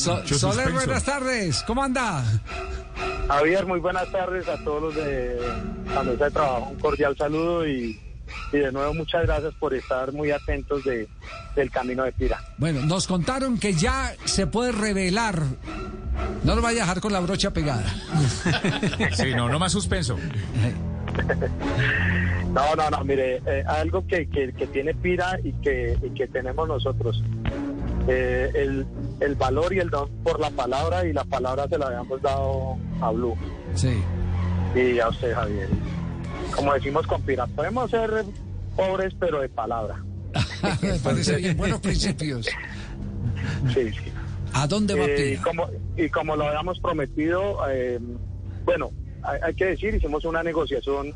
Soler, buenas tardes. ¿Cómo anda? Javier, muy buenas tardes a todos los de la mesa de trabajo. Un cordial saludo y, de nuevo muchas gracias por estar muy atentos de, del camino de Pira. Bueno, nos contaron que ya se puede revelar. No lo vaya a dejar con la brocha pegada. sí, no, no más suspenso. No, no, no, mire, eh, algo que, que, tiene Pira y que, y que tenemos nosotros. Eh, el, el, valor y el don por la palabra y la palabra se la habíamos dado a Blue. Sí. Y a usted, Javier. Como decimos con Pira, podemos ser pobres pero de palabra. Me parece bien, buenos principios. Sí, sí. ¿A dónde va eh, y, como, y como lo habíamos prometido, bueno, hay, hay que decir, hicimos una negociación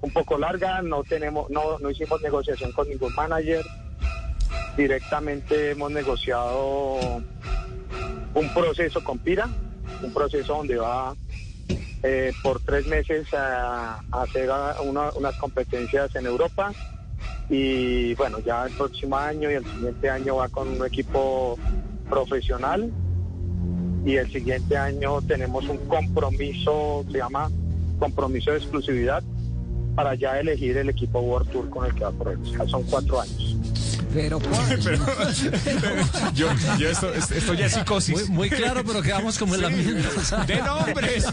un poco larga, no tenemos, no, no hicimos negociación con ningún manager, directamente hemos negociado un proceso con Pira, un proceso donde va eh, por tres meses a, hacer unas competencias en Europa y bueno, ya el próximo año y el siguiente año va con un equipo profesional y el siguiente año tenemos un compromiso, se llama compromiso de exclusividad para ya elegir el equipo World Tour con el que va a correr. son cuatro años. Pero, pero, yo, yo esto, esto, ya es psicosis. Muy, claro, pero quedamos como en la misma. De nombres.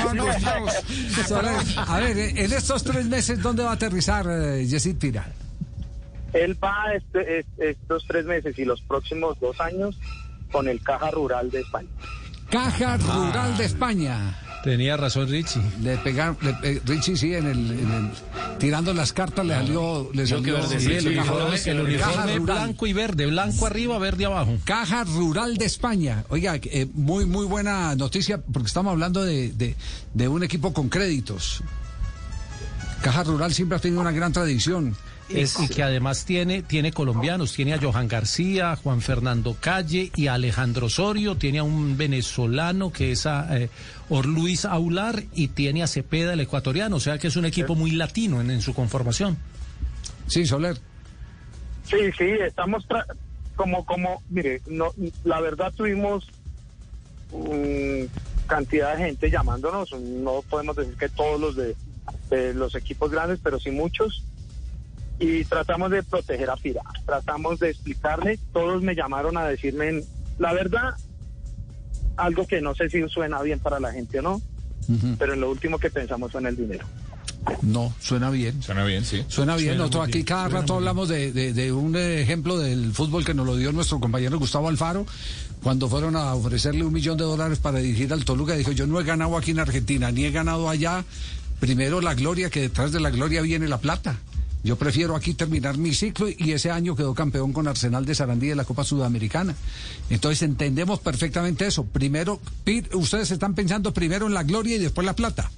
no, no, a ver, en estos tres meses, ¿dónde va a aterrizar eh, Yesid Tira? Él va este, estos tres meses y los próximos dos años con el Caja Rural de España. Caja Rural de España. Tenía razón Richie. Le pegaron, Richie sí, en el, tirando las cartas le salió, le salió el, uniforme, blanco y verde, blanco arriba, verde abajo. Caja Rural de España. Oiga, eh, muy muy buena noticia porque estamos hablando de, de, de un equipo con créditos. Caja Rural siempre ha tenido una gran tradición y que además tiene, tiene colombianos, tiene a Johan García, Juan Fernando Calle y a Alejandro Osorio, tiene a un venezolano que es a eh, Luis Aular y tiene a Cepeda el ecuatoriano, o sea que es un equipo muy latino en, su conformación. Sí, Soler. Sí, sí, estamos como, como, mire, no, la verdad tuvimos cantidad de gente llamándonos, no podemos decir que todos los de los equipos grandes, pero sí muchos y tratamos de proteger a Pira, tratamos de explicarle, todos me llamaron a decirme, la verdad, algo que no sé si suena bien para la gente o no, pero en lo último que pensamos fue en el dinero. No, suena bien. Suena bien, sí. Suena bien. Nosotros aquí cada rato hablamos de, de, un ejemplo del fútbol que nos lo dio nuestro compañero Gustavo Alfaro cuando fueron a ofrecerle un millón de dólares para dirigir al Toluca. Dijo, yo no he ganado aquí en Argentina, ni he ganado allá. Primero la gloria, que detrás de la gloria viene la plata. Yo prefiero aquí terminar mi ciclo y ese año quedó campeón con Arsenal de Sarandí de la Copa Sudamericana. Entonces entendemos perfectamente eso. Primero, ustedes están pensando primero en la gloria y después la plata.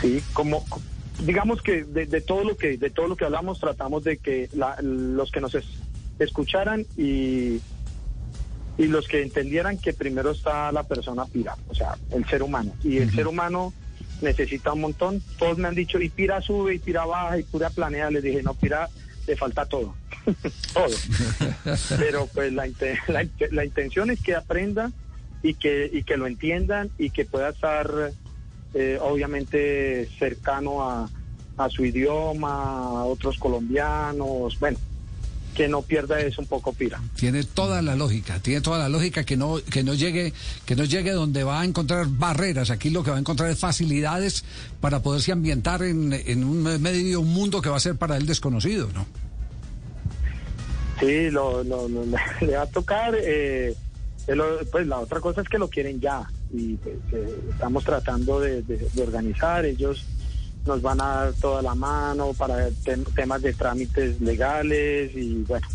Sí, como digamos que de, todo lo que de todo lo que hablamos tratamos de que los que nos escucharan y y los que entendieran que primero está la persona pira, o sea, el ser humano y el ser humano necesita un montón. Todos me han dicho, y Pira sube, y Pira baja, y Pira planea. Les dije, no, Pira le falta todo. todo. Pero pues la, la, intención es que aprenda y que, y que lo entiendan y que pueda estar eh, obviamente cercano a, a su idioma, a otros colombianos. Bueno, que no pierda eso un poco Pira. Tiene toda la lógica, tiene toda la lógica que no que no llegue que no llegue donde va a encontrar barreras. Aquí lo que va a encontrar es facilidades para poderse ambientar en, en un medio un mundo que va a ser para él desconocido, ¿no? Sí, lo, le va a tocar. Eh, pues la otra cosa es que lo quieren ya y pues, eh, estamos tratando de organizar ellos nos van a dar toda la mano para temas de trámites legales y bueno.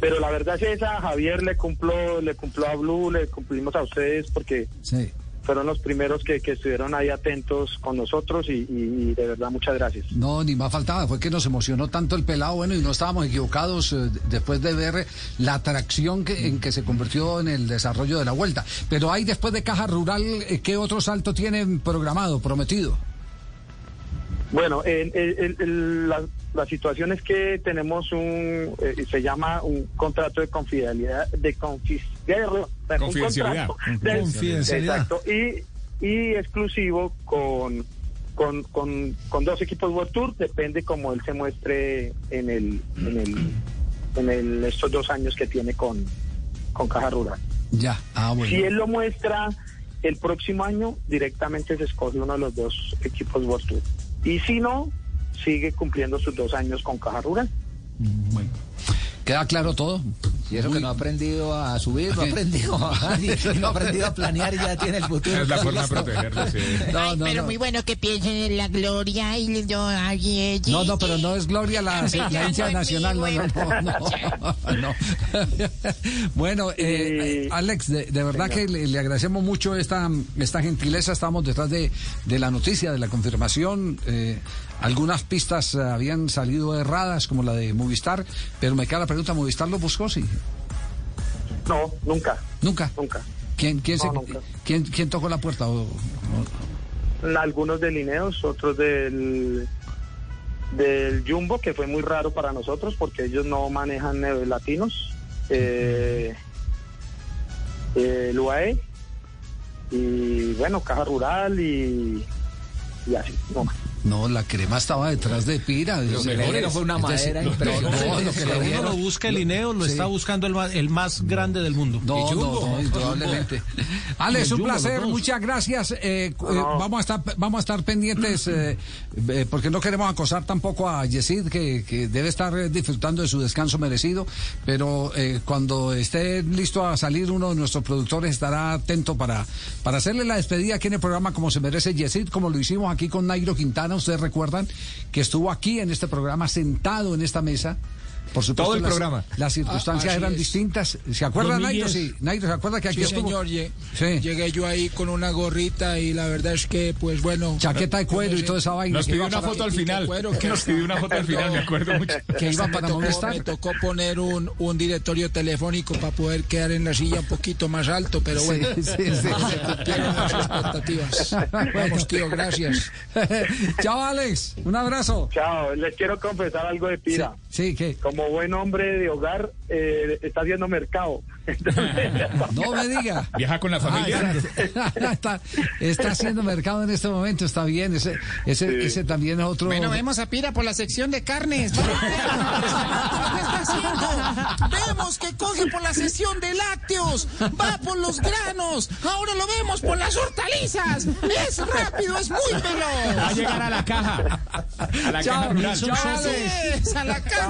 Pero la verdad es esa, Javier le cumplió, le cumplió a Blue, le cumplimos a ustedes porque fueron los primeros que, estuvieron ahí atentos con nosotros y, de verdad muchas gracias. No, ni más faltaba, fue que nos emocionó tanto el pelado, bueno, y no estábamos equivocados eh, después de ver la atracción que, en que se convirtió en el desarrollo de la vuelta. Pero hay después de Caja Rural, eh, ¿qué otro salto tienen programado, prometido? Bueno, la situación es que tenemos un, eh, se llama un contrato de confidencialidad, de confidencialidad, Confidencialidad. Exacto, y, y exclusivo con, con, con, con dos equipos World Tour, depende como él se muestre en el, en el, en el, estos dos años que tiene con, con Caja Rural. Ya, ah, bueno. Si él lo muestra el próximo año, directamente se escoge uno de los dos equipos World Tour. Y si no, sigue cumpliendo sus dos años con Caja Rural. Bueno. ¿Queda claro todo? Y eso que no ha aprendido a subir, no ha aprendido a bajar, y no ha aprendido a planear y ya tiene el futuro. Es la forma de protegerlo, sí. No, Ay, no, pero no. muy bueno que piensen en la gloria y les doy a alguien. No, no, pero no es Gloria la, hincha nacional, no, no, no, no, no. Bueno, eh, Alex, de, de verdad que le, le agradecemos mucho esta, esta gentileza. Estamos detrás de, de la noticia, de la confirmación. Eh, algunas pistas eh, habían salido erradas, como la de Movistar, pero me queda la pregunta, ¿Movistar lo buscó? Sí. No, nunca, Nunca. nunca. ¿Quién, quién, No, se- nunca. quién, quién tocó la puerta? O- o- Algunos de Lineos, otros del del Jumbo, que fue muy raro para nosotros porque ellos no manejan eh, latinos. Eh, eh, el UAE y bueno, Caja Rural y, y así, no más. No, la crema estaba detrás de Pira. Los Ese- mejores. Eso fue una Es madera no, impresionante. no, lo que le Uno lo busca el INEO, lo Sí. está buscando el más, el más grande del mundo. No, no, no, indudablemente. Alex, El un placer, muchas gracias. Eh, eh, No. vamos, a estar, vamos a estar pendientes, eh, eh, porque no queremos acosar tampoco a Yesid, que, que debe estar disfrutando de su descanso merecido, pero eh, cuando esté listo a salir, uno de nuestros productores estará atento para, para hacerle la despedida aquí en el programa como se merece Yesid, como lo hicimos aquí con Nairo Quintana, ustedes recuerdan que estuvo aquí en este programa, sentado en esta mesa. Por supuesto, Todo el las- programa. Las circunstancias Ah, eran es. distintas. ¿Se acuerda, Nairo? 2010. Sí, Nairo, ¿se acuerda que aquí Sí, estuvo? señor, lle- Sí. llegué yo ahí con una gorrita y la verdad es que, pues bueno... Chaqueta de cuero y toda esa vaina. Nos pidió una foto al final. cuero, que- Nos pidió una foto al final, me acuerdo mucho. que iba me para tocó, molestar. me tocó poner un, un directorio telefónico para poder quedar en la silla un poquito más alto, pero bueno, Sí, sí, sí. se cumplieron las expectativas. Vamos, tío, gracias. Chao, Alex. Un abrazo. Chao, les quiero confesar algo de Pira. Sí, ¿qué? Como buen hombre de hogar, eh, está haciendo mercado. No me diga. Viaja con la familia. Ah, ya. está, está haciendo mercado en este momento, está bien. Ese, ese, ese también es otro. Bueno, vemos a Pira por la sección de carnes. ¿Qué está haciendo? Vemos que coge por la sección de lácteos. Va por los granos. Ahora lo vemos por las hortalizas. Es rápido, es muy Va a veloz. llegar a la caja. A la Chao, caja rural. chao, Así Alex. es, a la caja.